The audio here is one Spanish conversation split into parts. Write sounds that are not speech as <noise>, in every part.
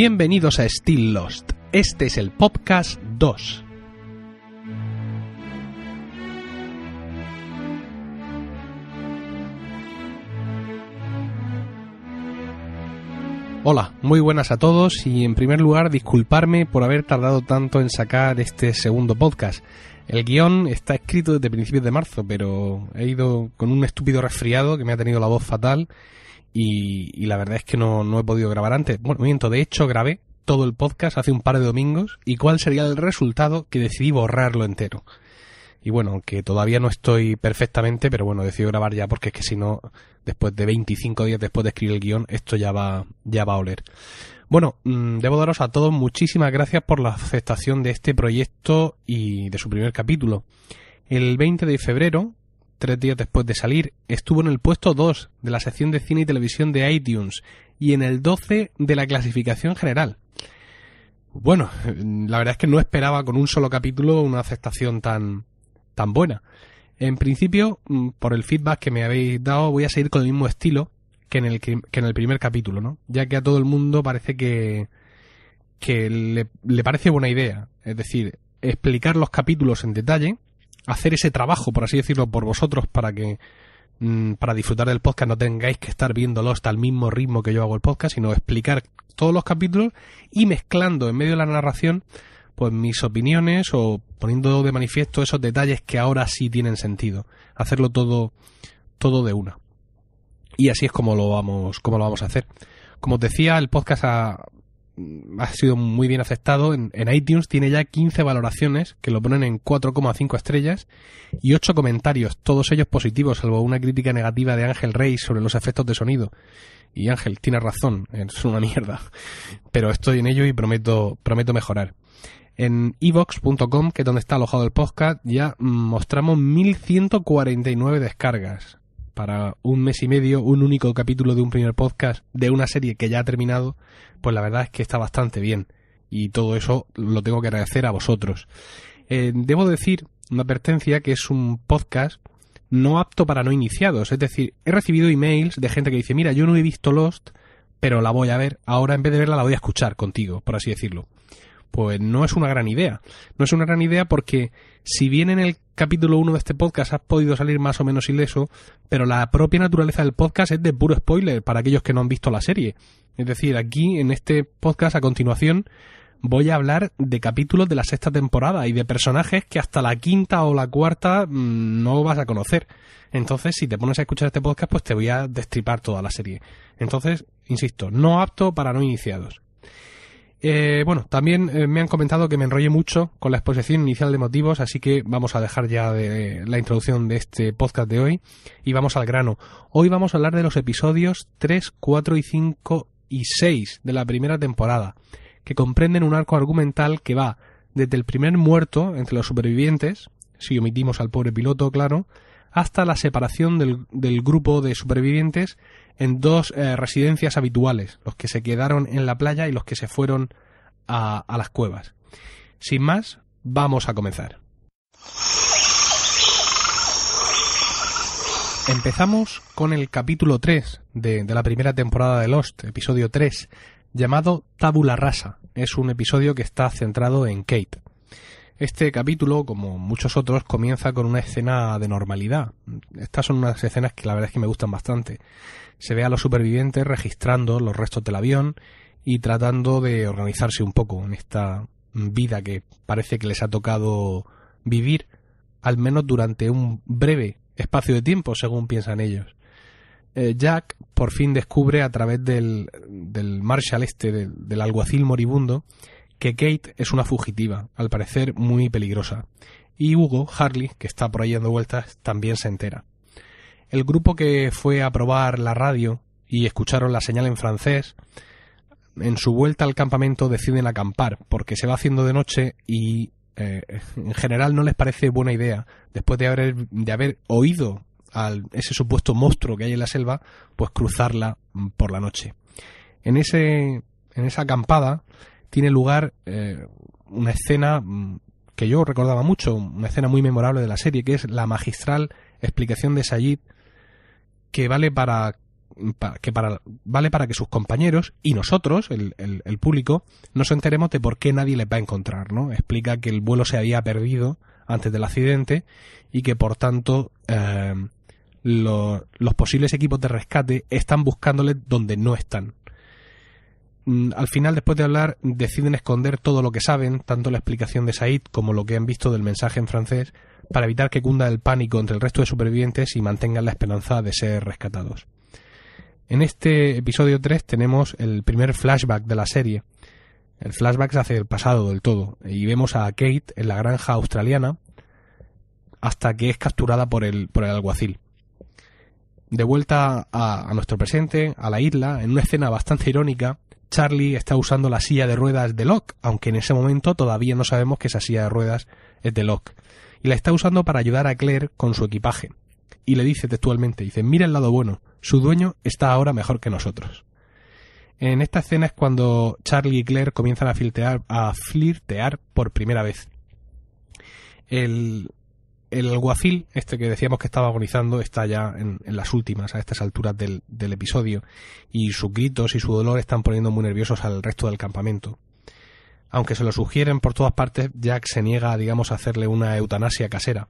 Bienvenidos a Still Lost. Este es el podcast 2. Hola, muy buenas a todos y en primer lugar disculparme por haber tardado tanto en sacar este segundo podcast. El guion está escrito desde principios de marzo, pero he ido con un estúpido resfriado que me ha tenido la voz fatal y, la verdad es que no, he podido grabar antes. Bueno, miento, de hecho grabé todo el podcast hace un par de domingos y cuál sería el resultado que decidí borrarlo entero. Y bueno, que todavía no estoy perfectamente, pero bueno, decidí grabar ya porque es que si no, después de 25 días después de escribir el guion, esto ya va, ya va a oler. Bueno, mm, debo daros a todos muchísimas gracias por la aceptación de este proyecto y de su primer capítulo. El 20 de febrero, tres días después de salir, estuvo en el puesto 2 de la sección de cine y televisión de iTunes y en el 12 de la clasificación general. Bueno, la verdad es que no esperaba con un solo capítulo una aceptación tan, tan buena. En principio, mm, por el feedback que me habéis dado, voy a seguir con el mismo estilo que en el, que en el primer capítulo, ¿no? Ya que a todo el mundo parece que, que le, le parece buena idea. Es decir, explicar los capítulos en detalle hacer ese trabajo, por así decirlo, por vosotros para que mm, para disfrutar del podcast no tengáis que estar viéndolo hasta el mismo ritmo que yo hago el podcast, sino explicar todos los capítulos y mezclando en medio de la narración pues mis opiniones o poniendo de manifiesto esos detalles que ahora sí tienen sentido. Hacerlo todo todo de una. Y así es como lo vamos como lo vamos a hacer. Como os decía, el podcast ha, ha sido muy bien aceptado. En, iTunes tiene ya 15 valoraciones que lo ponen en 4,5 estrellas y 8 comentarios, todos ellos positivos, salvo una crítica negativa de Ángel Rey sobre los efectos de sonido. Y Ángel tiene razón, es una mierda. Pero estoy en ello y prometo, prometo mejorar. En evox.com, que es donde está alojado el podcast, ya mostramos 1149 descargas para un mes y medio, un único capítulo de un primer podcast de una serie que ya ha terminado, pues la verdad es que está bastante bien. Y todo eso lo tengo que agradecer a vosotros. Eh, debo decir, una advertencia, que es un podcast no apto para no iniciados. Es decir, he recibido emails de gente que dice, mira, yo no he visto Lost, pero la voy a ver. Ahora en vez de verla la voy a escuchar contigo, por así decirlo pues no es una gran idea. No es una gran idea porque si bien en el capítulo 1 de este podcast has podido salir más o menos ileso, pero la propia naturaleza del podcast es de puro spoiler para aquellos que no han visto la serie. Es decir, aquí en este podcast a continuación voy a hablar de capítulos de la sexta temporada y de personajes que hasta la quinta o la cuarta mm, no vas a conocer. Entonces, si te pones a escuchar este podcast, pues te voy a destripar toda la serie. Entonces, insisto, no apto para no iniciados. Eh, bueno, también eh, me han comentado que me enrollé mucho con la exposición inicial de motivos, así que vamos a dejar ya la introducción de este podcast de hoy y vamos al grano. Hoy vamos a hablar de los episodios 3, 4 y 5 y 6 de la primera temporada, que comprenden un arco argumental que va desde el primer muerto entre los supervivientes, si omitimos al pobre piloto, claro, hasta la separación del grupo de supervivientes en dos eh, residencias habituales, los que se quedaron en la playa y los que se fueron a, las cuevas. Sin más, vamos a comenzar. Empezamos con el capítulo 3 de, de, la primera temporada de Lost, episodio 3, llamado Tabula Rasa. Es un episodio que está centrado en Kate. Este capítulo, como muchos otros, comienza con una escena de normalidad. Estas son unas escenas que la verdad es que me gustan bastante se ve a los supervivientes registrando los restos del avión y tratando de organizarse un poco en esta vida que parece que les ha tocado vivir, al menos durante un breve espacio de tiempo, según piensan ellos. Eh, Jack por fin descubre a través del, del Marshall este, del, del alguacil moribundo, que Kate es una fugitiva, al parecer muy peligrosa. Y Hugo, Harley, que está por ahí dando vueltas, también se entera. El grupo que fue a probar la radio y escucharon la señal en francés, en su vuelta al campamento deciden acampar porque se va haciendo de noche y eh, en general no les parece buena idea, después de haber, de haber oído a ese supuesto monstruo que hay en la selva, pues cruzarla por la noche. En, ese, en esa acampada tiene lugar eh, una escena mm, que yo recordaba mucho, una escena muy memorable de la serie, que es la magistral explicación de Sayid que vale para que para, vale para que sus compañeros y nosotros, el, el, público, nos enteremos de por qué nadie les va a encontrar, ¿no? Explica que el vuelo se había perdido antes del accidente y que por tanto eh, los posibles equipos de rescate están buscándoles donde no están. Mm, al final, después de hablar, deciden esconder todo lo que saben, tanto la explicación de Said como lo que han visto del mensaje en francés, para evitar que cunda el pánico entre el resto de supervivientes y mantengan la esperanza de ser rescatados. En este episodio 3 tenemos el primer flashback de la serie. El flashback se hace el pasado del todo, y vemos a Kate en la granja australiana hasta que es capturada por el, por el alguacil. De vuelta a, a nuestro presente, a la isla, en una escena bastante irónica, Charlie está usando la silla de ruedas de Locke, aunque en ese momento todavía no sabemos que esa silla de ruedas es de Locke. Y la está usando para ayudar a Claire con su equipaje. Y le dice textualmente, dice, mira el lado bueno, su dueño está ahora mejor que nosotros. En esta escena es cuando Charlie y Claire comienzan a, a flirtear por primera vez. El, el alguacil, este que decíamos que estaba agonizando, está ya en, las últimas, a estas alturas del, del, episodio, y sus gritos y su dolor están poniendo muy nerviosos al resto del campamento. Aunque se lo sugieren por todas partes, Jack se niega, digamos, a hacerle una eutanasia casera.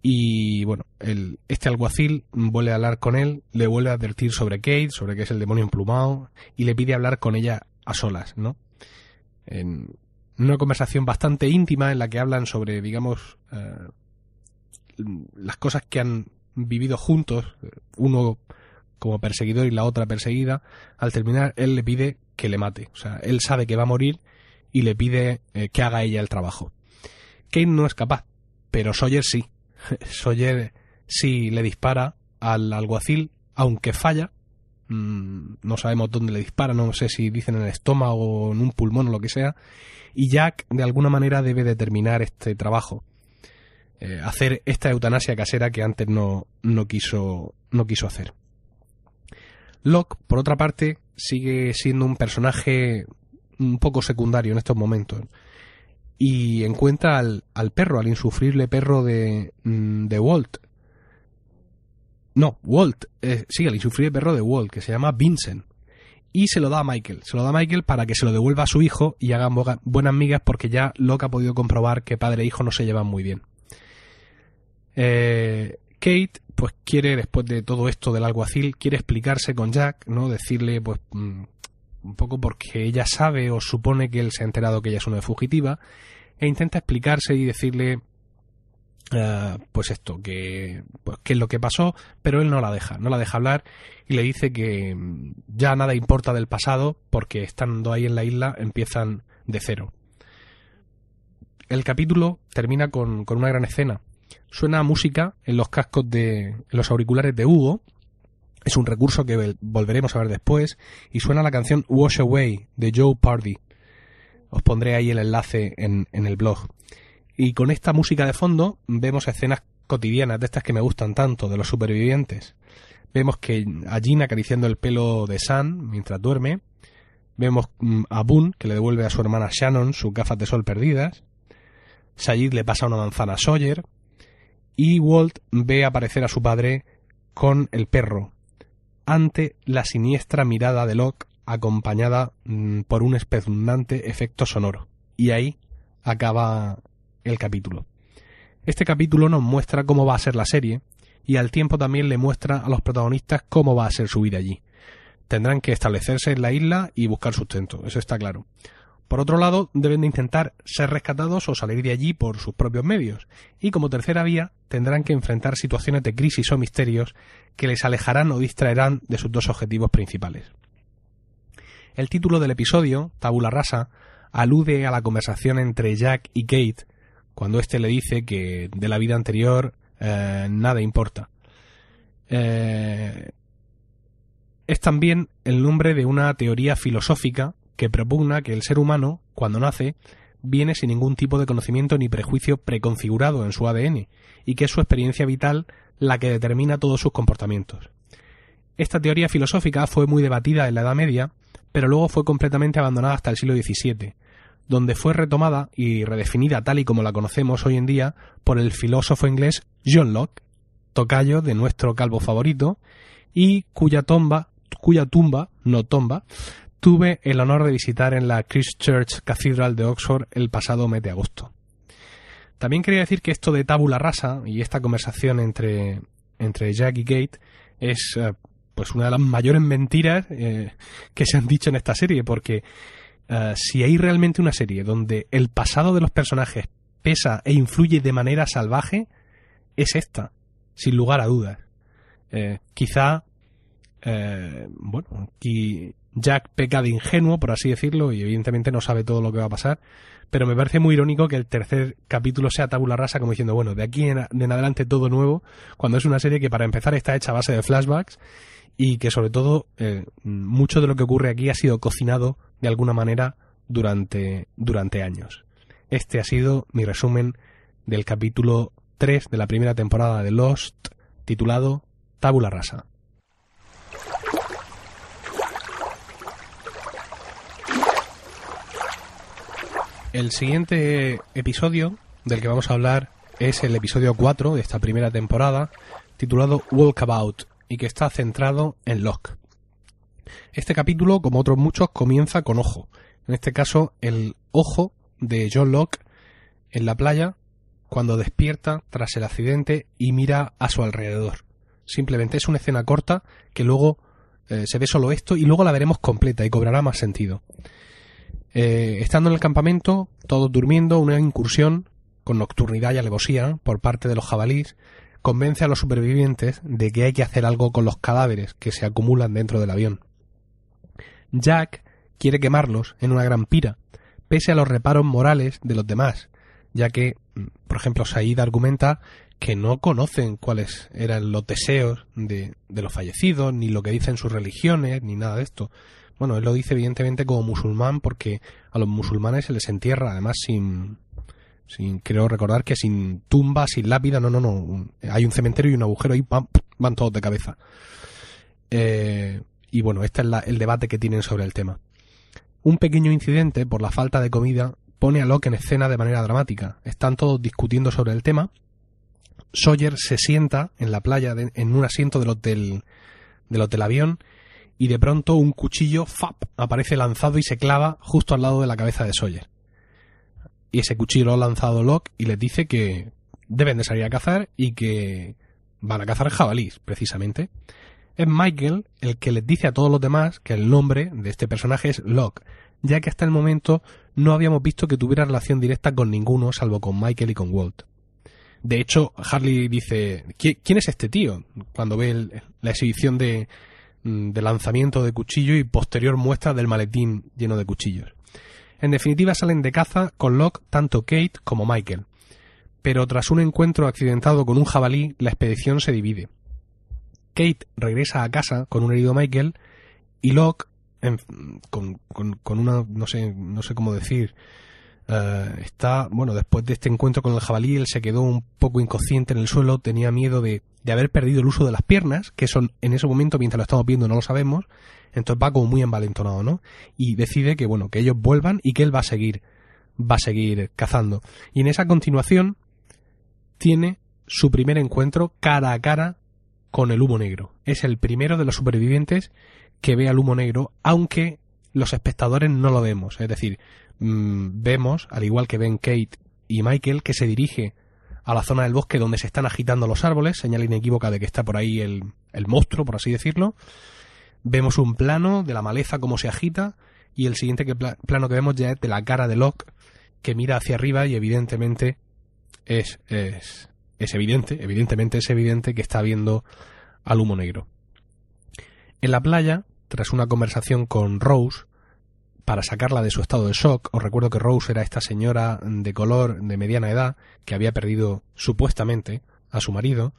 Y bueno, el, este alguacil vuelve a hablar con él, le vuelve a advertir sobre Kate, sobre que es el demonio emplumado, y le pide hablar con ella a solas, ¿no? En, una conversación bastante íntima en la que hablan sobre, digamos, eh, las cosas que han vivido juntos, uno como perseguidor y la otra perseguida, al terminar él le pide que le mate. O sea, él sabe que va a morir y le pide eh, que haga ella el trabajo. Kane no es capaz, pero Sawyer sí. <laughs> Sawyer sí le dispara al alguacil, aunque falla. Mm, no sabemos dónde le dispara, no sé si dicen en el estómago o en un pulmón o lo que sea y Jack de alguna manera debe determinar este trabajo. Eh, hacer esta eutanasia casera que antes no, no, quiso, no quiso hacer. Locke, por otra parte, sigue siendo un personaje un poco secundario en estos momentos. Y encuentra al, al perro, al insufrible perro de, mm, de Walt. No, Walt, eh, sí, el insufrible perro de Walt, que se llama Vincent y se lo da a Michael. Se lo da a Michael para que se lo devuelva a su hijo y hagan buenas migas porque ya Locke ha podido comprobar que padre e hijo no se llevan muy bien. Eh, Kate, pues quiere, después de todo esto del alguacil, quiere explicarse con Jack, ¿no? Decirle, pues, mm, un poco porque ella sabe o supone que él se ha enterado que ella es una fugitiva, e intenta explicarse y decirle eh, pues esto, que pues qué es lo que pasó, pero él no la deja, no la deja hablar y le dice que mm, ya nada importa del pasado porque estando ahí en la isla empiezan de cero. El capítulo termina con, con una gran escena. Suena música en los cascos de en los auriculares de Hugo. Es un recurso que volveremos a ver después. Y suena la canción Wash Away de Joe Pardy. Os pondré ahí el enlace en, en el blog. Y con esta música de fondo vemos escenas cotidianas de estas que me gustan tanto, de los supervivientes. Vemos que a Jean acariciando el pelo de Sam mientras duerme. Vemos mm, a Boone que le devuelve a su hermana Shannon sus gafas de sol perdidas. Sayid le pasa una manzana a Sawyer. Y Walt ve aparecer a su padre con el perro, ante la siniestra mirada de Locke acompañada mm, por un espeluznante efecto sonoro. Y ahí acaba el capítulo. Este capítulo nos muestra cómo va a ser la serie y al tiempo también le muestra a los protagonistas cómo va a ser su vida allí. Tendrán que establecerse en la isla y buscar sustento, eso está claro. Por otro lado, deben de intentar ser rescatados o salir de allí por sus propios medios. Y como tercera vía, tendrán que enfrentar situaciones de crisis o misterios que les alejarán o distraerán de sus dos objetivos principales. El título del episodio, Tabula Rasa, alude a la conversación entre Jack y Kate cuando éste le dice que de la vida anterior eh, nada importa. Eh, es también el nombre de una teoría filosófica que propugna que el ser humano, cuando nace, viene sin ningún tipo de conocimiento ni prejuicio preconfigurado en su ADN, y que es su experiencia vital la que determina todos sus comportamientos. Esta teoría filosófica fue muy debatida en la Edad Media, pero luego fue completamente abandonada hasta el siglo XVII, donde fue retomada y redefinida tal y como la conocemos hoy en día por el filósofo inglés John Locke, tocayo de nuestro calvo favorito, y cuya tumba, cuya tumba, no tomba, tuve el honor de visitar en la Christchurch Cathedral de Oxford el pasado mes de agosto. También quería decir que esto de tabula rasa y esta conversación entre, entre Jack y Gate es eh, pues una de las mayores mentiras eh, que se han dicho en esta serie, porque eh, si hay realmente una serie donde el pasado de los personajes pesa e influye de manera salvaje, es esta, sin lugar a dudas. quizá, bueno, aquí Jack peca de ingenuo, por así decirlo, y evidentemente no sabe todo lo que va a pasar, pero me parece muy irónico que el tercer capítulo sea tabula rasa como diciendo, bueno, de aquí en, adelante todo nuevo, cuando es una serie que para empezar está hecha a base de flashbacks y que sobre todo eh, mucho de lo que ocurre aquí ha sido cocinado de alguna manera durante, durante años. Este ha sido mi resumen del capítulo 3 de la primera temporada de Lost, titulado Tabula Rasa. El siguiente episodio del que vamos a hablar es el episodio 4 de esta primera temporada, titulado Walkabout, y que está centrado en Locke. Este capítulo, como otros muchos, comienza con ojo. En este caso, el ojo de John Locke en la playa cuando despierta tras el accidente y mira a su alrededor. Simplemente es una escena corta que luego eh, se ve solo esto y luego la veremos completa y cobrará más sentido. Eh, estando en el campamento, todos durmiendo, una incursión con nocturnidad y alevosía por parte de los jabalíes convence a los supervivientes de que hay que hacer algo con los cadáveres que se acumulan dentro del avión. Jack quiere quemarlos en una gran pira, pese a los reparos morales de los demás, ya que, por ejemplo, Said argumenta que no conocen cuáles eran los deseos de, de los fallecidos, ni lo que dicen sus religiones, ni nada de esto. Bueno, él lo dice evidentemente como musulmán porque a los musulmanes se les entierra, además sin, sin creo recordar que sin tumba, sin lápida, no, no, no. Hay un cementerio y un agujero y van, van todos de cabeza. Eh, y bueno, este es el debate que tienen sobre el tema. Un pequeño incidente por la falta de comida pone a Locke en escena de manera dramática. Están todos discutiendo sobre el tema. Sawyer se sienta en la playa en un asiento del hotel del hotel avión y de pronto un cuchillo ¡fap! aparece lanzado y se clava justo al lado de la cabeza de Sawyer. Y ese cuchillo lo ha lanzado Locke y les dice que deben de salir a cazar y que van a cazar jabalís, precisamente. Es Michael el que les dice a todos los demás que el nombre de este personaje es Locke, ya que hasta el momento no habíamos visto que tuviera relación directa con ninguno salvo con Michael y con Walt. De hecho, Harley dice, ¿quién es este tío? Cuando ve la exhibición de, Mm, de lanzamiento de cuchillo y posterior muestra del maletín lleno de cuchillos. En definitiva salen de caza con Locke tanto Kate como Michael. Pero tras un encuentro accidentado con un jabalí, la expedición se divide. Kate regresa a casa con un herido Michael y Locke, con, con, una, no sé, no sé cómo decir, eh, está, bueno, después de este encuentro con el jabalí, él se quedó un poco inconsciente en el suelo, tenía miedo de, de haber perdido el uso de las piernas, que son en ese momento, mientras lo estamos viendo, no lo sabemos, entonces va como muy envalentonado, ¿no? Y decide que, bueno, que ellos vuelvan y que él va a seguir, va a seguir cazando. Y en esa continuación, tiene su primer encuentro cara a cara con el humo negro. Es el primero de los supervivientes que ve al humo negro, aunque los espectadores no lo vemos. Es decir, Mm, vemos, al igual que ven Kate y Michael, que se dirige a la zona del bosque donde se están agitando los árboles, señal inequívoca de que está por ahí el, el monstruo, por así decirlo. Vemos un plano de la maleza como se agita y el siguiente que plano que vemos ya es de la cara de Locke que mira hacia arriba y evidentemente es, es, es evidente, evidentemente es evidente que está viendo al humo negro. En la playa, tras una conversación con Rose, para sacarla de su estado de shock. Os recuerdo que Rose era esta señora de color de mediana edad que había perdido supuestamente a su marido.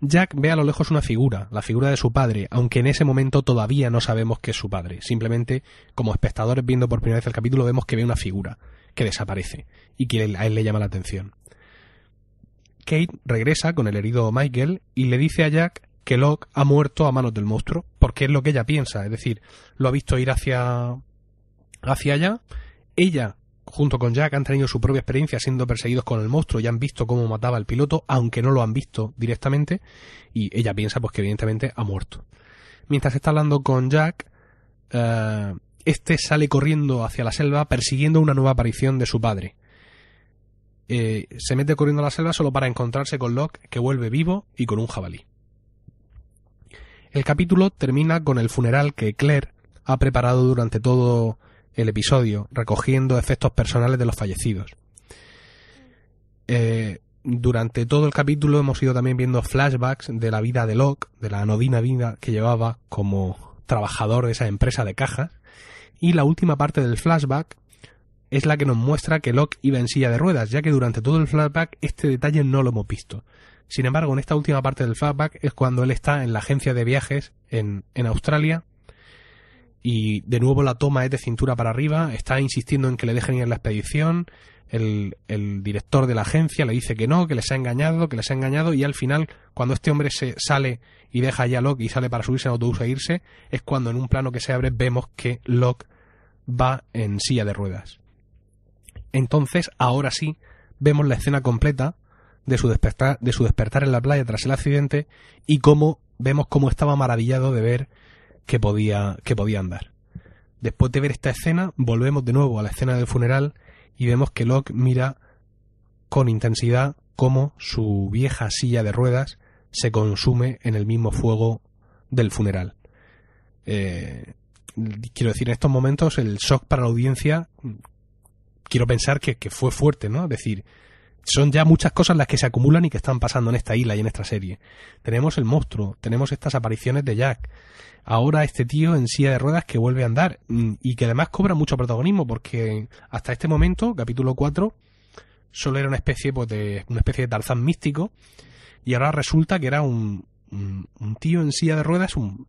Jack ve a lo lejos una figura, la figura de su padre, aunque en ese momento todavía no sabemos que es su padre. Simplemente, como espectadores viendo por primera vez el capítulo, vemos que ve una figura que desaparece y que a él le llama la atención. Kate regresa con el herido Michael y le dice a Jack que Locke ha muerto a manos del monstruo, porque es lo que ella piensa, es decir, lo ha visto ir hacia hacia allá. Ella junto con Jack han tenido su propia experiencia siendo perseguidos con el monstruo y han visto cómo mataba al piloto, aunque no lo han visto directamente, y ella piensa pues que evidentemente ha muerto. Mientras está hablando con Jack, eh, este sale corriendo hacia la selva persiguiendo una nueva aparición de su padre. Eh, se mete corriendo a la selva solo para encontrarse con Locke, que vuelve vivo y con un jabalí. El capítulo termina con el funeral que Claire ha preparado durante todo el episodio, recogiendo efectos personales de los fallecidos. Eh, durante todo el capítulo hemos ido también viendo flashbacks de la vida de Locke, de la anodina vida que llevaba como trabajador de esa empresa de cajas, y la última parte del flashback es la que nos muestra que Locke iba en silla de ruedas, ya que durante todo el flashback este detalle no lo hemos visto. Sin embargo, en esta última parte del flashback es cuando él está en la agencia de viajes en, Australia y de nuevo la toma es de cintura para arriba, está insistiendo en que le dejen ir en la expedición, el, el, director de la agencia le dice que no, que les ha engañado, que les ha engañado y al final, cuando este hombre se sale y deja ya a Locke y sale para subirse en autobús e irse, es cuando en un plano que se abre vemos que Locke va en silla de ruedas. Entonces, ahora sí, vemos la escena completa de su despertar, de su despertar en la playa tras el accidente y cómo vemos cómo estaba maravillado de ver que podía, que podía andar. Después de ver esta escena, volvemos de nuevo a la escena del funeral y vemos que Locke mira con intensidad cómo su vieja silla de ruedas se consume en el mismo fuego del funeral. Eh, quiero decir, en estos momentos el shock para la audiencia, quiero pensar que, fue fuerte, ¿no? Es decir, son ya muchas cosas las que se acumulan y que están pasando en esta isla y en esta serie. Tenemos el monstruo, tenemos estas apariciones de Jack, ahora este tío en silla de ruedas que vuelve a andar mm, y que además cobra mucho protagonismo porque hasta este momento, capítulo 4, solo era una especie pues, de una especie de Tarzán místico y ahora resulta que era un, un, tío en silla de ruedas, un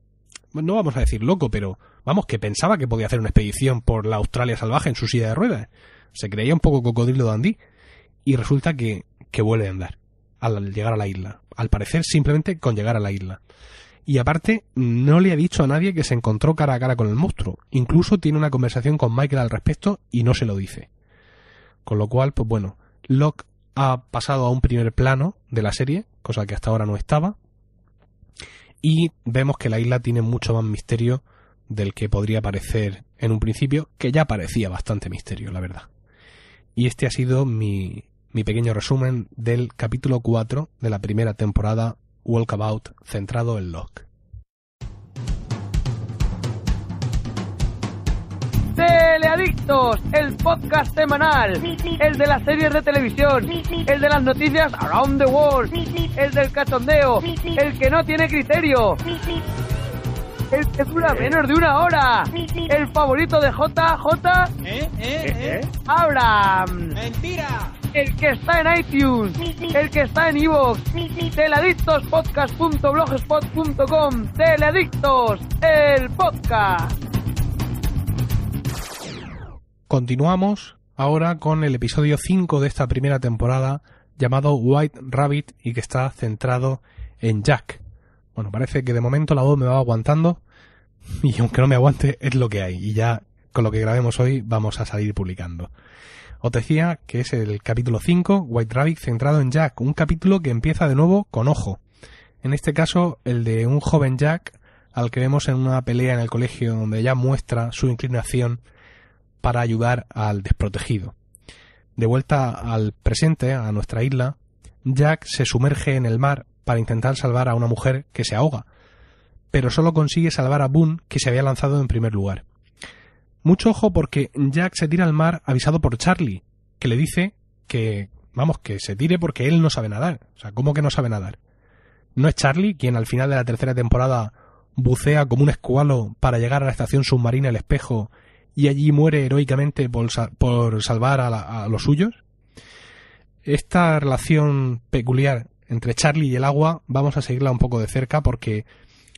no vamos a decir loco, pero vamos que pensaba que podía hacer una expedición por la Australia salvaje en su silla de ruedas. Se creía un poco cocodrilo dandí y resulta que, que vuelve a andar al llegar a la isla. Al parecer simplemente con llegar a la isla. Y aparte, no le ha dicho a nadie que se encontró cara a cara con el monstruo. Incluso tiene una conversación con Michael al respecto y no se lo dice. Con lo cual, pues bueno, Locke ha pasado a un primer plano de la serie, cosa que hasta ahora no estaba. Y vemos que la isla tiene mucho más misterio del que podría parecer en un principio, que ya parecía bastante misterio, la verdad. Y este ha sido mi, mi pequeño resumen del capítulo 4 de la primera temporada Walkabout centrado en Locke. Teleadictos, el podcast semanal, el de las series de televisión, el de las noticias around the world, el del cachondeo, el que no tiene criterio, el que dura menos de una hora, el favorito de JJ, ¿Eh? ¿Eh? ¿Eh? Abraham, ¡Mentira! el que está en iTunes, el que está en iVoox, teladictospodcast.blogspot.com, Teladictos, el podcast. Continuamos ahora con el episodio 5 de esta primera temporada llamado White Rabbit y que está centrado en Jack. Bueno, parece que de momento la voz me va aguantando y aunque no me aguante es lo que hay y ya con lo que grabemos hoy vamos a salir publicando. Os decía que es el capítulo 5, White Rabbit, centrado en Jack, un capítulo que empieza de nuevo con ojo. En este caso, el de un joven Jack al que vemos en una pelea en el colegio donde ya muestra su inclinación para ayudar al desprotegido. De vuelta al presente, a nuestra isla, Jack se sumerge en el mar para intentar salvar a una mujer que se ahoga, pero solo consigue salvar a Boone, que se había lanzado en primer lugar. Mucho ojo porque Jack se tira al mar avisado por Charlie, que le dice que, vamos, que se tire porque él no sabe nadar. O sea, ¿cómo que no sabe nadar? ¿No es Charlie quien al final de la tercera temporada bucea como un escualo para llegar a la estación submarina El Espejo y allí muere heroicamente por, por salvar a, a los suyos? Esta relación peculiar entre Charlie y el agua vamos a seguirla un poco de cerca porque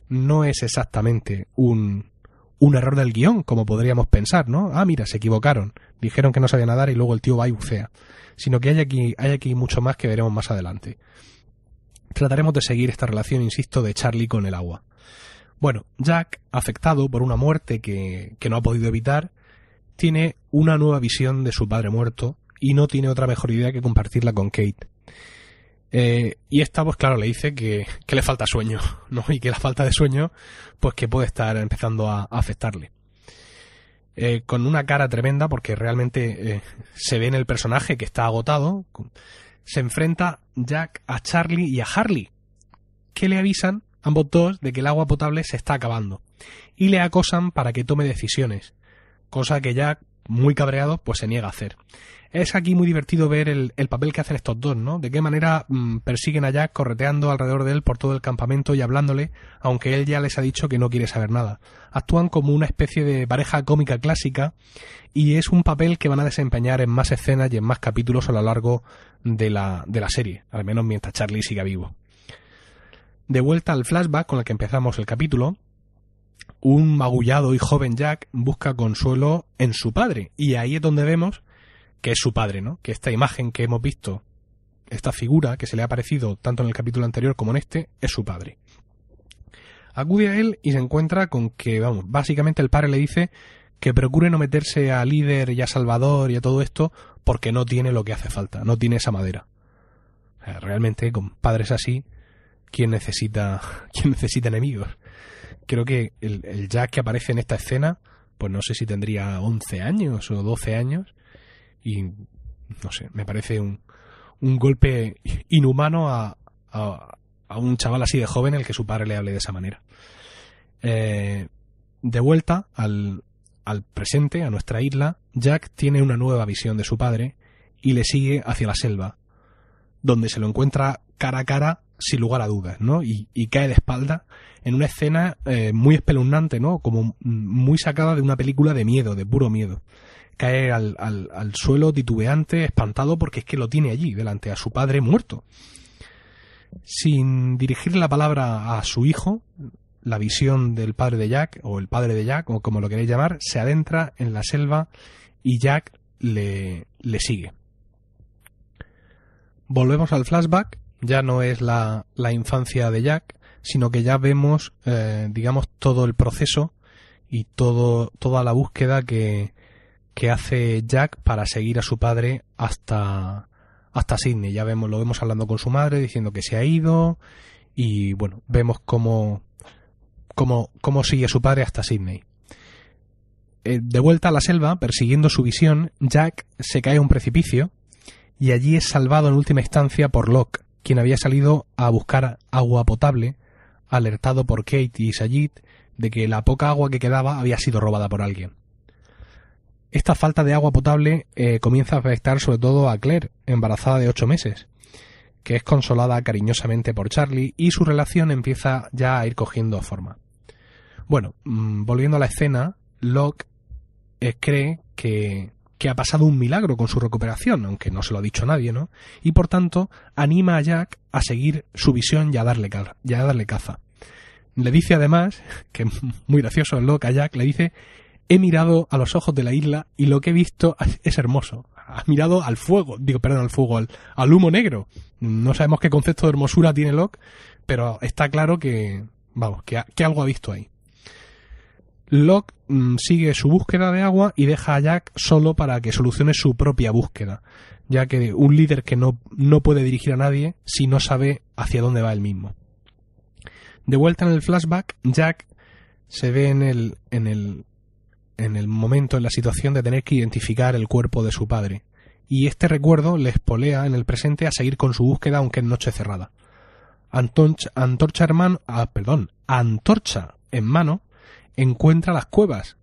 no es exactamente un, un error del guion, como podríamos pensar, ¿no? Ah, mira, se equivocaron. Dijeron que no sabía nadar y luego el tío va y bucea. Sino que hay aquí, hay aquí mucho más que veremos más adelante. Trataremos de seguir esta relación, insisto, de Charlie con el agua. Bueno, Jack, afectado por una muerte que, que no ha podido evitar, tiene una nueva visión de su padre muerto y no tiene otra mejor idea que compartirla con Kate. Eh, y esta, pues claro, le dice que, le falta sueño, <laughs> ¿no? Y que la falta de sueño, pues que puede estar empezando a, afectarle. Eh, con una cara tremenda, porque realmente eh, se ve en el personaje que está agotado, se enfrenta Jack a Charlie y a Harley, que le avisan, ambos dos, de que el agua potable se está acabando, y le acosan para que tome decisiones, cosa que Jack, muy cabreado, pues se niega a hacer es aquí muy divertido ver el, papel que hacen estos dos, ¿no? De qué manera mm, persiguen a Jack correteando alrededor de él por todo el campamento y hablándole, aunque él ya les ha dicho que no quiere saber nada. Actúan como una especie de pareja cómica clásica y es un papel que van a desempeñar en más escenas y en más capítulos a lo largo de la, de la serie, al menos mientras Charlie siga vivo. De vuelta al flashback con el que empezamos el capítulo, un magullado y joven Jack busca consuelo en su padre, y ahí es donde vemos que es su padre, ¿no? Que esta imagen que hemos visto, esta figura que se le ha aparecido tanto en el capítulo anterior como en este, es su padre. Acude a él y se encuentra con que, vamos, básicamente el padre le dice que procure no meterse a líder y a salvador y a todo esto porque no tiene lo que hace falta, no tiene esa madera. realmente con padres así, ¿quién necesita, <laughs> quién necesita enemigos? Creo que el, Jack que aparece en esta escena, pues no sé si tendría 11 años o 12 años, y no sé, me parece un, un golpe inhumano a, a, un chaval así de joven el que su padre le hable de esa manera. Eh, de vuelta al, al presente, a nuestra isla, Jack tiene una nueva visión de su padre y le sigue hacia la selva, donde se lo encuentra cara a cara sin lugar a dudas, ¿no? Y, y cae de espalda en una escena eh, muy espeluznante, ¿no? Como muy sacada de una película de miedo, de puro miedo cae al, al, suelo titubeante, espantado, porque es que lo tiene allí, delante a su padre muerto. Sin dirigir la palabra a su hijo, la visión del padre de Jack, o el padre de Jack, o como lo queréis llamar, se adentra en la selva y Jack le, le sigue. Volvemos al flashback, ya no es la, la infancia de Jack, sino que ya vemos, eh, digamos, todo el proceso y todo, toda la búsqueda que, que hace Jack para seguir a su padre hasta hasta Sydney. Ya vemos, lo vemos hablando con su madre, diciendo que se ha ido y bueno, vemos cómo cómo, cómo sigue a su padre hasta Sydney. Eh, de vuelta a la selva, persiguiendo su visión, Jack se cae a un precipicio y allí es salvado en última instancia por Locke, quien había salido a buscar agua potable, alertado por Kate y Sayid de que la poca agua que quedaba había sido robada por alguien. Esta falta de agua potable eh, comienza a afectar sobre todo a Claire, embarazada de ocho meses, que es consolada cariñosamente por Charlie y su relación empieza ya a ir cogiendo forma. Bueno, mm, volviendo a la escena, Locke eh, cree que, que ha pasado un milagro con su recuperación, aunque no se lo ha dicho nadie, ¿no? Y por tanto, anima a Jack a seguir su visión y a darle, a darle caza. Le dice además, <laughs> que muy gracioso Locke a Jack, le dice he mirado a los ojos de la isla y lo que he visto es hermoso. Ha mirado al fuego, digo, perdón, al fuego, al, humo negro. No sabemos qué concepto de hermosura tiene Locke, pero está claro que, vamos, que, algo ha visto ahí. Locke mm, sigue su búsqueda de agua y deja a Jack solo para que solucione su propia búsqueda, ya que un líder que no, no puede dirigir a nadie si no sabe hacia dónde va él mismo. De vuelta en el flashback, Jack se ve en el, en el en el momento, en la situación de tener que identificar el cuerpo de su padre, y este recuerdo le espolea en el presente a seguir con su búsqueda aunque en noche cerrada. Antorcha, hermano, ah, perdón, antorcha en mano, encuentra las cuevas,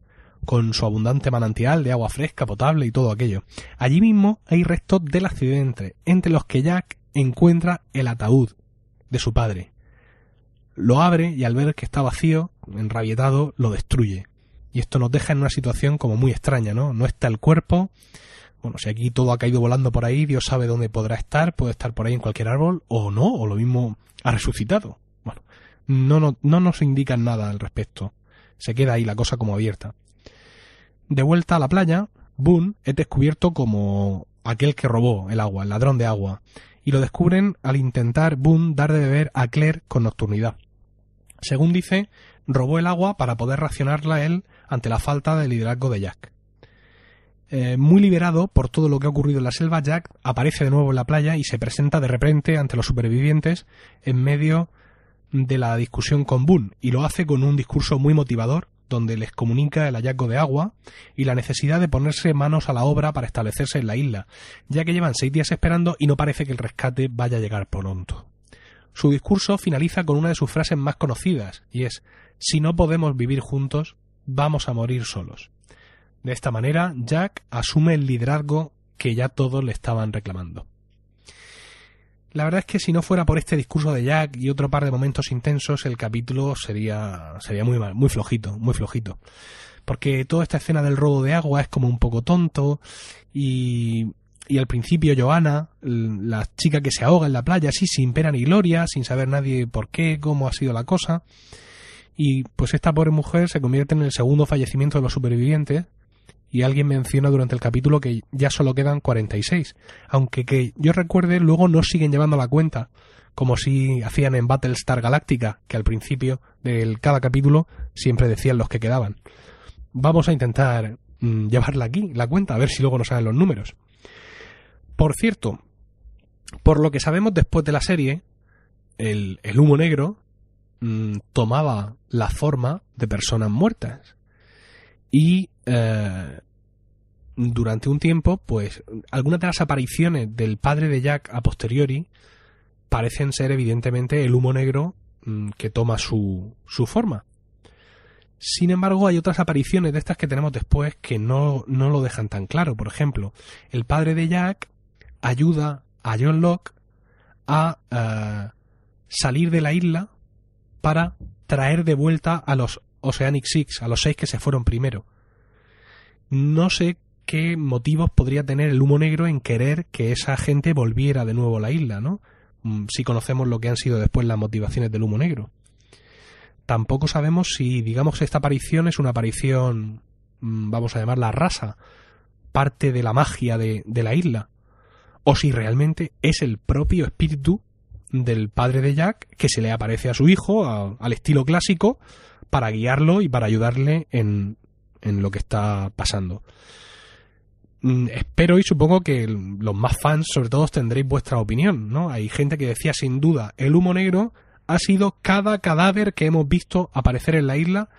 con su abundante manantial de agua fresca, potable y todo aquello. Allí mismo hay restos del accidente, entre los que Jack encuentra el ataúd de su padre. Lo abre y al ver que está vacío, enrabietado, lo destruye. Y esto nos deja en una situación como muy extraña, ¿no? No está el cuerpo. Bueno, si aquí todo ha caído volando por ahí, Dios sabe dónde podrá estar, puede estar por ahí en cualquier árbol, o no, o lo mismo ha resucitado. Bueno, no, no, no nos indican nada al respecto. Se queda ahí la cosa como abierta. De vuelta a la playa, Boone es descubierto como aquel que robó el agua, el ladrón de agua, y lo descubren al intentar Boone dar de beber a Claire con nocturnidad. Según dice, robó el agua para poder racionarla él ante la falta de liderazgo de Jack. Eh, muy liberado por todo lo que ha ocurrido en la selva, Jack aparece de nuevo en la playa y se presenta de repente ante los supervivientes en medio de la discusión con Boone y lo hace con un discurso muy motivador donde les comunica el hallazgo de agua y la necesidad de ponerse manos a la obra para establecerse en la isla, ya que llevan seis días esperando y no parece que el rescate vaya a llegar pronto. Su discurso finaliza con una de sus frases más conocidas, y es Si no podemos vivir juntos, vamos a morir solos. De esta manera, Jack asume el liderazgo que ya todos le estaban reclamando. La verdad es que si no fuera por este discurso de Jack y otro par de momentos intensos, el capítulo sería, sería muy mal, muy flojito, muy flojito. Porque toda esta escena del robo de agua es como un poco tonto y, y al principio Johanna, la chica que se ahoga en la playa, así sin pena ni gloria, sin saber nadie por qué, cómo ha sido la cosa. Y pues esta pobre mujer se convierte en el segundo fallecimiento de los supervivientes y alguien menciona durante el capítulo que ya solo quedan 46, aunque que yo recuerde luego no siguen llevando la cuenta, como si hacían en Battlestar Galactica, que al principio de cada capítulo siempre decían los que quedaban. Vamos a intentar mm, llevarla aquí, la cuenta, a ver si luego nos salen los números. Por cierto, por lo que sabemos después de la serie, el, humo negro mm, tomaba la forma de personas muertas. Y eh, durante un tiempo, pues algunas de las apariciones del padre de Jack a posteriori parecen ser evidentemente el humo negro mm, que toma su, su forma. Sin embargo, hay otras apariciones de estas que tenemos después que no, no lo dejan tan claro. Por ejemplo, el padre de Jack ayuda a John Locke a eh, salir de la isla para traer de vuelta a los Oceanic Six, a los seis que se fueron primero. No sé qué motivos podría tener el humo negro en querer que esa gente volviera de nuevo a la isla, ¿no? Mm, si conocemos lo que han sido después las motivaciones del humo negro. Tampoco sabemos si, digamos, esta aparición es una aparición, mm, vamos a llamarla rasa, parte de la magia de, de la isla, o si realmente es el propio espíritu del padre de Jack que se le aparece a su hijo al estilo clásico para guiarlo y para ayudarle en, en lo que está pasando. Mm, espero y supongo que los más fans, sobre todo, tendréis vuestra opinión, ¿no? Hay gente que decía sin duda, el humo negro ha sido cada cadáver que hemos visto aparecer en la isla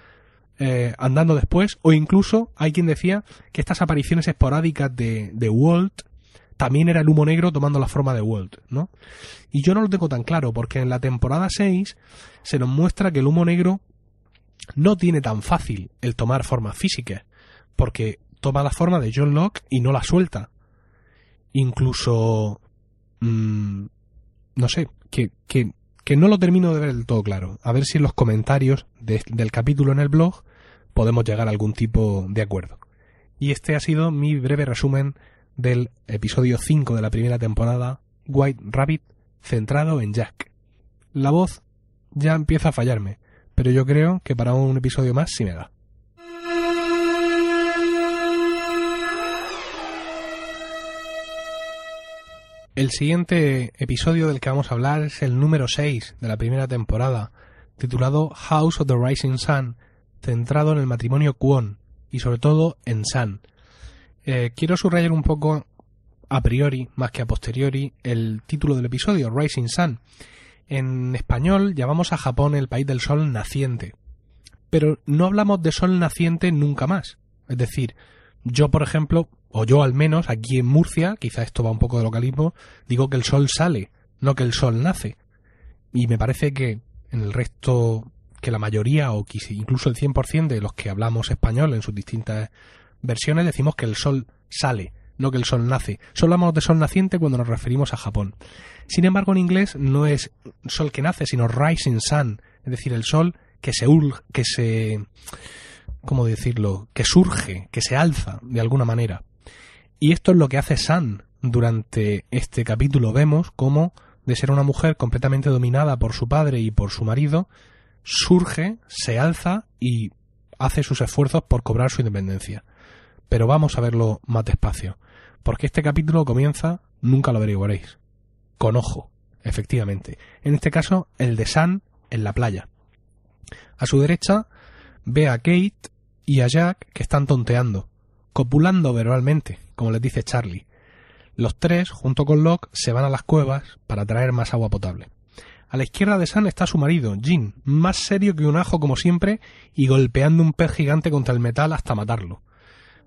eh, andando después, o incluso hay quien decía que estas apariciones esporádicas de, de Walt también era el humo negro tomando la forma de Walt, ¿no? Y yo no lo tengo tan claro, porque en la temporada 6 se nos muestra que el humo negro no tiene tan fácil el tomar forma física, porque toma la forma de John Locke y no la suelta. Incluso... Mm, no sé, que, que, que, no lo termino de ver del todo claro. A ver si en los comentarios del capítulo en el blog podemos llegar a algún tipo de acuerdo. Y este ha sido mi breve resumen del episodio 5 de la primera temporada, White Rabbit, centrado en Jack. La voz ya empieza a fallarme, pero yo creo que para un episodio más sí me da. El siguiente episodio del que vamos a hablar es el número 6 de la primera temporada, titulado House of the Rising Sun, centrado en el matrimonio Kwon y sobre todo en Sun. Eh, quiero subrayar un poco a priori, más que a posteriori, el título del episodio, Rising Sun. En español llamamos a Japón el país del sol naciente, pero no hablamos de sol naciente nunca más. Es decir, yo, por ejemplo, o yo al menos, aquí en Murcia, quizá esto va un poco de localismo, digo que el sol sale, no que el sol nace. Y me parece que en el resto, que la mayoría, o incluso el 100% de los que hablamos español en sus distintas versiones, decimos que el sol sale, no que el sol nace. Solo hablamos de sol naciente cuando nos referimos a Japón. Sin embargo, en inglés no es sol que nace, sino rising sun, es decir, el sol que se, que se ¿cómo decirlo?, que surge, que se alza de alguna manera. Y esto es lo que hace San. Durante este capítulo vemos cómo, de ser una mujer completamente dominada por su padre y por su marido, surge, se alza y hace sus esfuerzos por cobrar su independencia. Pero vamos a verlo más despacio, porque este capítulo comienza, nunca lo averiguaréis, con ojo, efectivamente. En este caso, el de San en la playa. A su derecha ve a Kate y a Jack que están tonteando, copulando verbalmente, como les dice Charlie. Los tres, junto con Locke, se van a las cuevas para traer más agua potable. A la izquierda de Sam está su marido, Jin, más serio que un ajo como siempre y golpeando un pez gigante contra el metal hasta matarlo.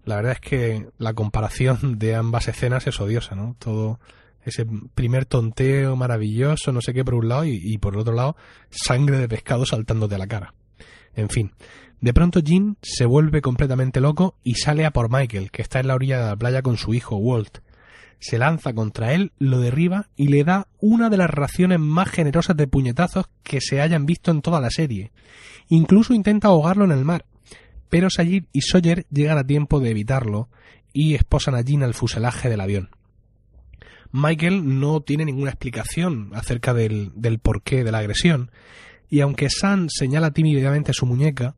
La verdad es que la comparación de ambas escenas es odiosa, ¿no? Todo ese primer tonteo maravilloso, no sé qué por un lado, y, por el otro lado, sangre de pescado saltándote a la cara. En fin, de pronto Jin se vuelve completamente loco y sale a por Michael, que está en la orilla de la playa con su hijo Walt. Se lanza contra él, lo derriba y le da una de las raciones más generosas de puñetazos que se hayan visto en toda la serie. Incluso intenta ahogarlo en el mar, pero Sayid y Sawyer llegan a tiempo de evitarlo y esposan a Jin al fuselaje del avión. Michael no tiene ninguna explicación acerca del, porqué de la agresión, y aunque Sam señala tímidamente su muñeca,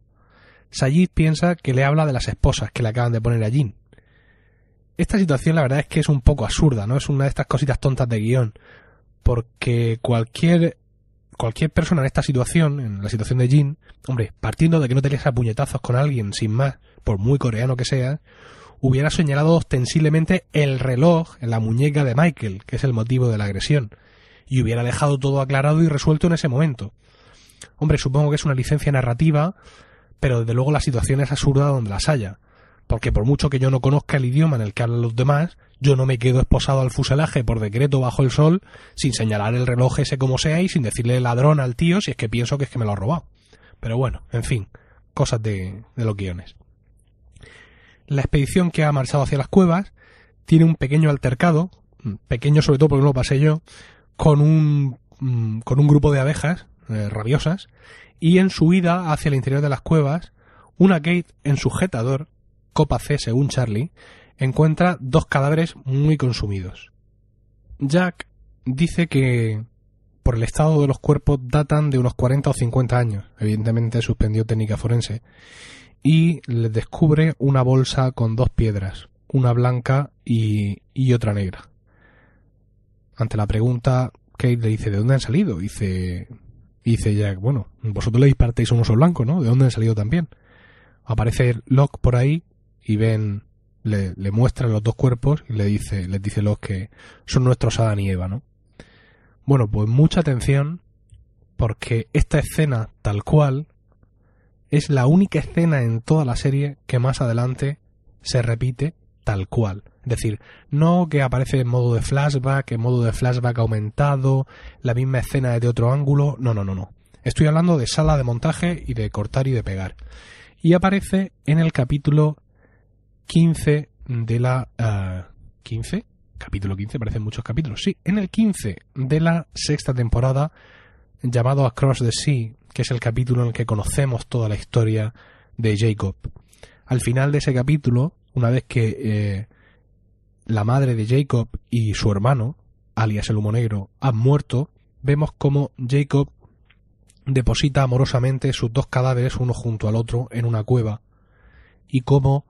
Sayid piensa que le habla de las esposas que le acaban de poner a Jean. Esta situación la verdad es que es un poco absurda, ¿no? Es una de estas cositas tontas de guion, porque cualquier cualquier persona en esta situación, en la situación de Jean, hombre, partiendo de que no te a puñetazos con alguien sin más, por muy coreano que sea, hubiera señalado ostensiblemente el reloj en la muñeca de Michael, que es el motivo de la agresión, y hubiera dejado todo aclarado y resuelto en ese momento. Hombre, supongo que es una licencia narrativa, pero desde luego la situación es absurda donde las haya, porque por mucho que yo no conozca el idioma en el que hablan los demás, yo no me quedo esposado al fuselaje por decreto bajo el sol sin señalar el reloj ese como sea y sin decirle ladrón al tío si es que pienso que es que me lo ha robado. Pero bueno, en fin, cosas de, de los guiones. La expedición que ha marchado hacia las cuevas tiene un pequeño altercado, pequeño sobre todo porque no lo pasé yo, con un, mm, con un grupo de abejas eh, rabiosas, y en su huida hacia el interior de las cuevas, una Kate en sujetador, copa C según Charlie, encuentra dos cadáveres muy consumidos. Jack dice que por el estado de los cuerpos datan de unos 40 o 50 años, evidentemente suspendió técnica forense, y le descubre una bolsa con dos piedras, una blanca y, y otra negra. Ante la pregunta, Kate le dice, ¿de dónde han salido? Dice, dice Jack, bueno, vosotros le dispartéis un oso blanco, ¿no? ¿De dónde han salido también? Aparece Locke por ahí y ven, le, le muestran los dos cuerpos y le dice, les dice Locke que son nuestros Adán y Eva, ¿no? Bueno, pues mucha atención porque esta escena tal cual es la única escena en toda la serie que más adelante se repite tal cual. Es decir, no que aparece en modo de flashback, en modo de flashback aumentado, la misma escena desde otro ángulo. No, no, no, no. Estoy hablando de sala de montaje y de cortar y de pegar. Y aparece en el capítulo 15 de la... ¿15? Eh, capítulo 15, parecen muchos capítulos. Sí, en el 15 de la sexta temporada, llamado Across the Sea, que es el capítulo en el que conocemos toda la historia de Jacob. Al final de ese capítulo, una vez que eh, la madre de Jacob y su hermano, alias el humo negro, han muerto, vemos cómo Jacob deposita amorosamente sus dos cadáveres uno junto al otro en una cueva y cómo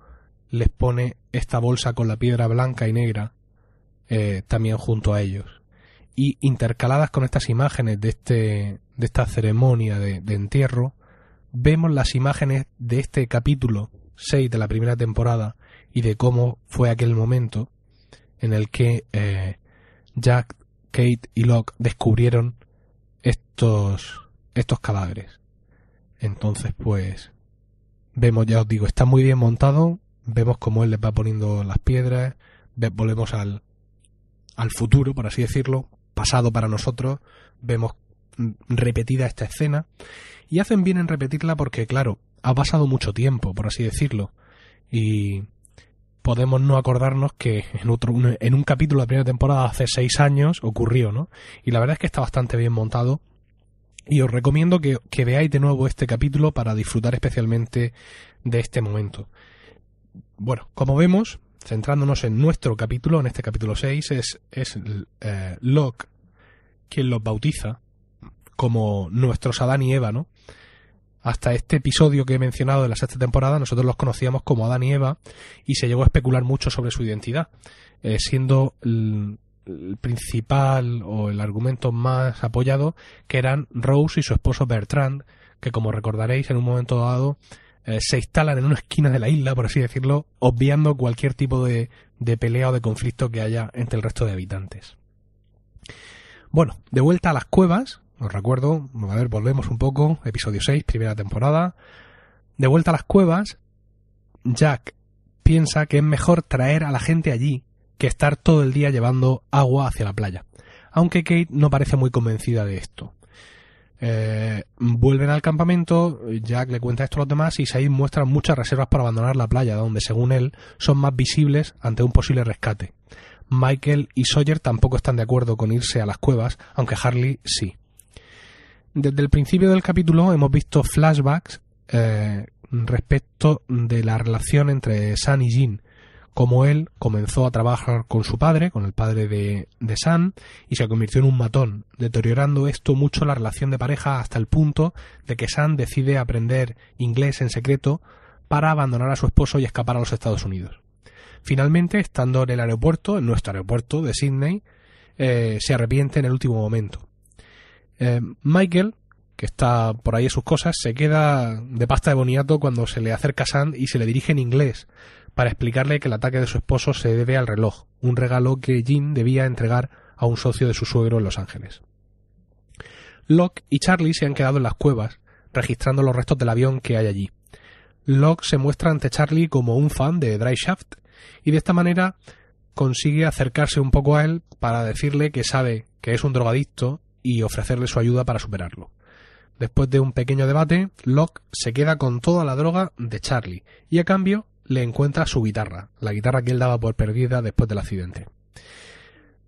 les pone esta bolsa con la piedra blanca y negra eh, también junto a ellos y intercaladas con estas imágenes de, este, de esta ceremonia de, entierro, vemos las imágenes de este capítulo 6 de la primera temporada y de cómo fue aquel momento en el que eh, Jack, Kate y Locke descubrieron estos, estos cadáveres. Entonces, pues, vemos, ya os digo, está muy bien montado, vemos cómo él les va poniendo las piedras, volvemos al, al futuro, por así decirlo, pasado para nosotros, vemos repetida esta escena y hacen bien en repetirla porque, claro, ha pasado mucho tiempo, por así decirlo, y podemos no acordarnos que en, otro, en un capítulo de la primera temporada hace seis años ocurrió, ¿no? Y la verdad es que está bastante bien montado y os recomiendo que, que veáis de nuevo este capítulo para disfrutar especialmente de este momento. Bueno, como vemos, centrándonos en nuestro capítulo, en este capítulo 6, es, es eh, Locke quien los bautiza como nuestros Adán y Eva, ¿no? Hasta este episodio que he mencionado de la sexta temporada, nosotros los conocíamos como Adán y Eva y se llegó a especular mucho sobre su identidad, eh, siendo el, principal o el argumento más apoyado que eran Rose y su esposo Bertrand, que como recordaréis en un momento dado eh, se instalan en una esquina de la isla, por así decirlo, obviando cualquier tipo de, de pelea o de conflicto que haya entre el resto de habitantes. Bueno, de vuelta a las cuevas, os recuerdo, a ver, volvemos un poco, episodio 6, primera temporada. De vuelta a las cuevas, Jack piensa que es mejor traer a la gente allí que estar todo el día llevando agua hacia la playa. Aunque Kate no parece muy convencida de esto. Eh, vuelven al campamento, Jack le cuenta esto a los demás y Said muestra muchas reservas para abandonar la playa, donde según él son más visibles ante un posible rescate. Michael y Sawyer tampoco están de acuerdo con irse a las cuevas, aunque Harley sí. Desde el principio del capítulo hemos visto flashbacks eh, respecto de la relación entre San y Jean, como él comenzó a trabajar con su padre, con el padre de, de San, y se convirtió en un matón, deteriorando esto mucho la relación de pareja hasta el punto de que San decide aprender inglés en secreto para abandonar a su esposo y escapar a los Estados Unidos. Finalmente, estando en el aeropuerto, en nuestro aeropuerto de Sydney, eh, se arrepiente en el último momento. Eh, Michael, que está por ahí en sus cosas, se queda de pasta de boniato cuando se le acerca a Sand y se le dirige en inglés para explicarle que el ataque de su esposo se debe al reloj, un regalo que Jean debía entregar a un socio de su suegro en Los Ángeles. Locke y Charlie se han quedado en las cuevas, registrando los restos del avión que hay allí. Locke se muestra ante Charlie como un fan de Dry Shaft y de esta manera consigue acercarse un poco a él para decirle que sabe que es un drogadicto y ofrecerle su ayuda para superarlo. Después de un pequeño debate, Locke se queda con toda la droga de Charlie y a cambio le encuentra su guitarra, la guitarra que él daba por perdida después del accidente.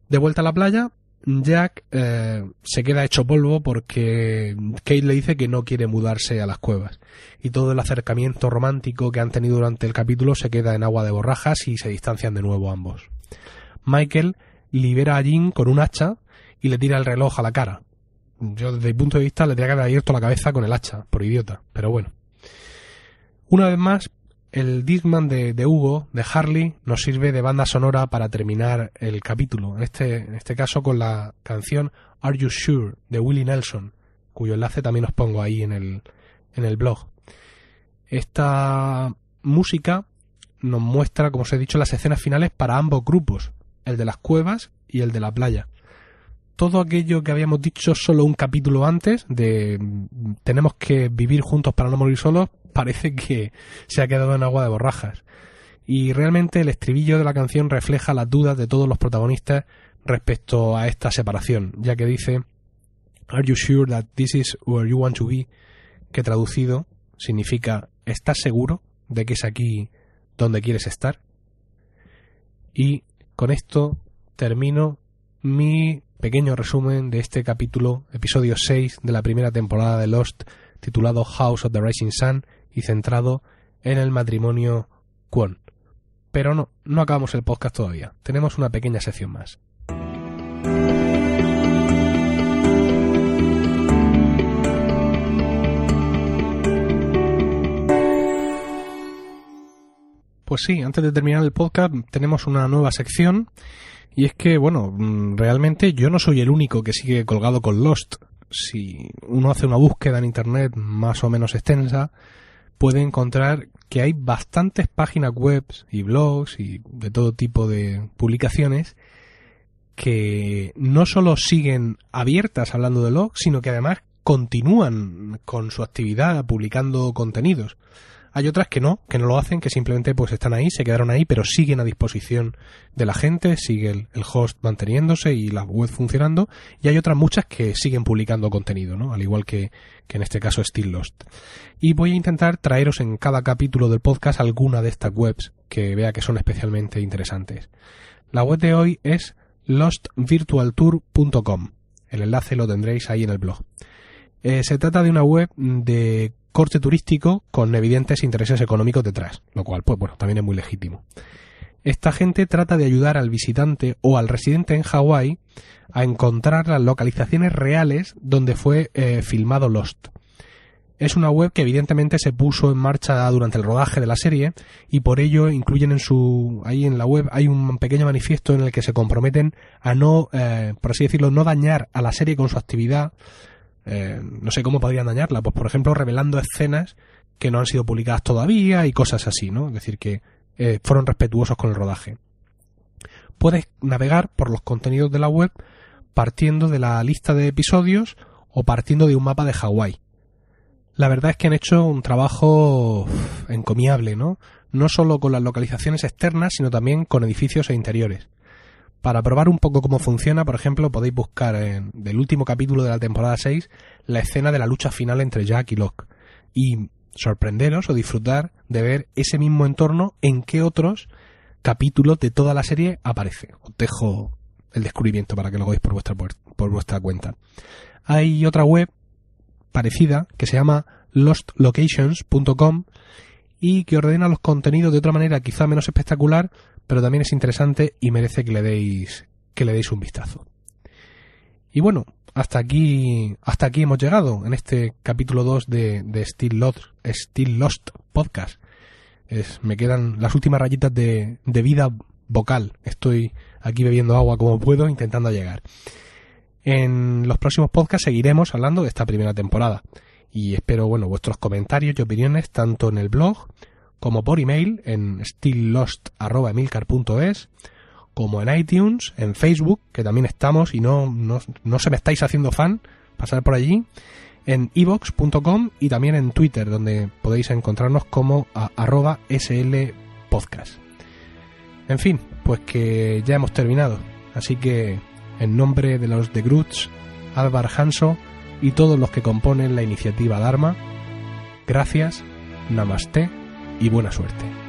De vuelta a la playa, Jack eh, se queda hecho polvo porque Kate le dice que no quiere mudarse a las cuevas y todo el acercamiento romántico que han tenido durante el capítulo se queda en agua de borrajas y se distancian de nuevo ambos. Michael libera a Jean con un hacha y le tira el reloj a la cara. Yo desde mi punto de vista le tendría que haber abierto la cabeza con el hacha, por idiota, pero bueno. Una vez más, el Discman de, de, Hugo, de Harley, nos sirve de banda sonora para terminar el capítulo. En este, en este caso con la canción Are You Sure de Willie Nelson, cuyo enlace también os pongo ahí en el, en el blog. Esta música nos muestra, como os he dicho, las escenas finales para ambos grupos, el de las cuevas y el de la playa. Todo aquello que habíamos dicho solo un capítulo antes, de tenemos que vivir juntos para no morir solos, parece que se ha quedado en agua de borrajas. Y realmente el estribillo de la canción refleja las dudas de todos los protagonistas respecto a esta separación, ya que dice Are you sure that this is where you want to be? que traducido significa ¿estás seguro de que es aquí donde quieres estar? Y con esto termino mi pequeño resumen de este capítulo, episodio 6 de la primera temporada de Lost, titulado House of the Rising Sun, y centrado en el matrimonio Kwon. Pero no, no acabamos el podcast todavía. Tenemos una pequeña sección más. Pues sí, antes de terminar el podcast tenemos una nueva sección y es que, bueno, mm, realmente yo no soy el único que sigue colgado con Lost. Si uno hace una búsqueda en Internet más o menos extensa, puede encontrar que hay bastantes páginas web y blogs y de todo tipo de publicaciones que no solo siguen abiertas hablando de log, sino que además continúan con su actividad publicando contenidos. Hay otras que no, que no lo hacen, que simplemente pues están ahí, se quedaron ahí, pero siguen a disposición de la gente, sigue el, host manteniéndose y la web funcionando, y hay otras muchas que siguen publicando contenido, ¿no? Al igual que, que en este caso Still Lost. Y voy a intentar traeros en cada capítulo del podcast alguna de estas webs que vea que son especialmente interesantes. La web de hoy es lostvirtualtour.com. El enlace lo tendréis ahí en el blog. Eh, se trata de una web de corte turístico con evidentes intereses económicos detrás, lo cual, pues bueno, también es muy legítimo. Esta gente trata de ayudar al visitante o al residente en Hawái a encontrar las localizaciones reales donde fue eh, filmado Lost. Es una web que evidentemente se puso en marcha durante el rodaje de la serie y por ello incluyen en su ahí en la web hay un pequeño manifiesto en el que se comprometen a no eh, por así decirlo no dañar a la serie con su actividad eh, no sé cómo podrían dañarla, pues por ejemplo revelando escenas que no han sido publicadas todavía y cosas así, ¿no? Es decir, que eh, fueron respetuosos con el rodaje. Puedes navegar por los contenidos de la web partiendo de la lista de episodios o partiendo de un mapa de Hawái. La verdad es que han hecho un trabajo encomiable, ¿no? No solo con las localizaciones externas, sino también con edificios e interiores. Para probar un poco cómo funciona, por ejemplo, podéis buscar en del último capítulo de la temporada 6 la escena de la lucha final entre Jack y Locke y sorprenderos o disfrutar de ver ese mismo entorno en qué otros capítulos de toda la serie aparece. Os dejo el descubrimiento para que lo hagáis por vuestra, por vuestra cuenta. Hay otra web parecida que se llama lostlocations.com y que ordena los contenidos de otra manera quizá menos espectacular, pero también es interesante y merece que le deis que le deis un vistazo. Y bueno, hasta aquí hasta aquí hemos llegado en este capítulo 2 de, de Still, Lost, Lost Podcast. Es, me quedan las últimas rayitas de, de vida vocal. Estoy aquí bebiendo agua como puedo, intentando llegar. En los próximos podcasts seguiremos hablando de esta primera temporada y espero, bueno, vuestros comentarios y opiniones tanto en el blog como por email en stilllost.emilcar.es como en iTunes, en Facebook, que también estamos y no, no, no se me estáis haciendo fan, pasar por allí, en evox.com y también en Twitter, donde podéis encontrarnos como arroba slpodcast. En fin, pues que ya hemos terminado, así que en nombre de los de Grutz, Álvar Hanso y todos los que componen la iniciativa Dharma, gracias, namaste y buena suerte.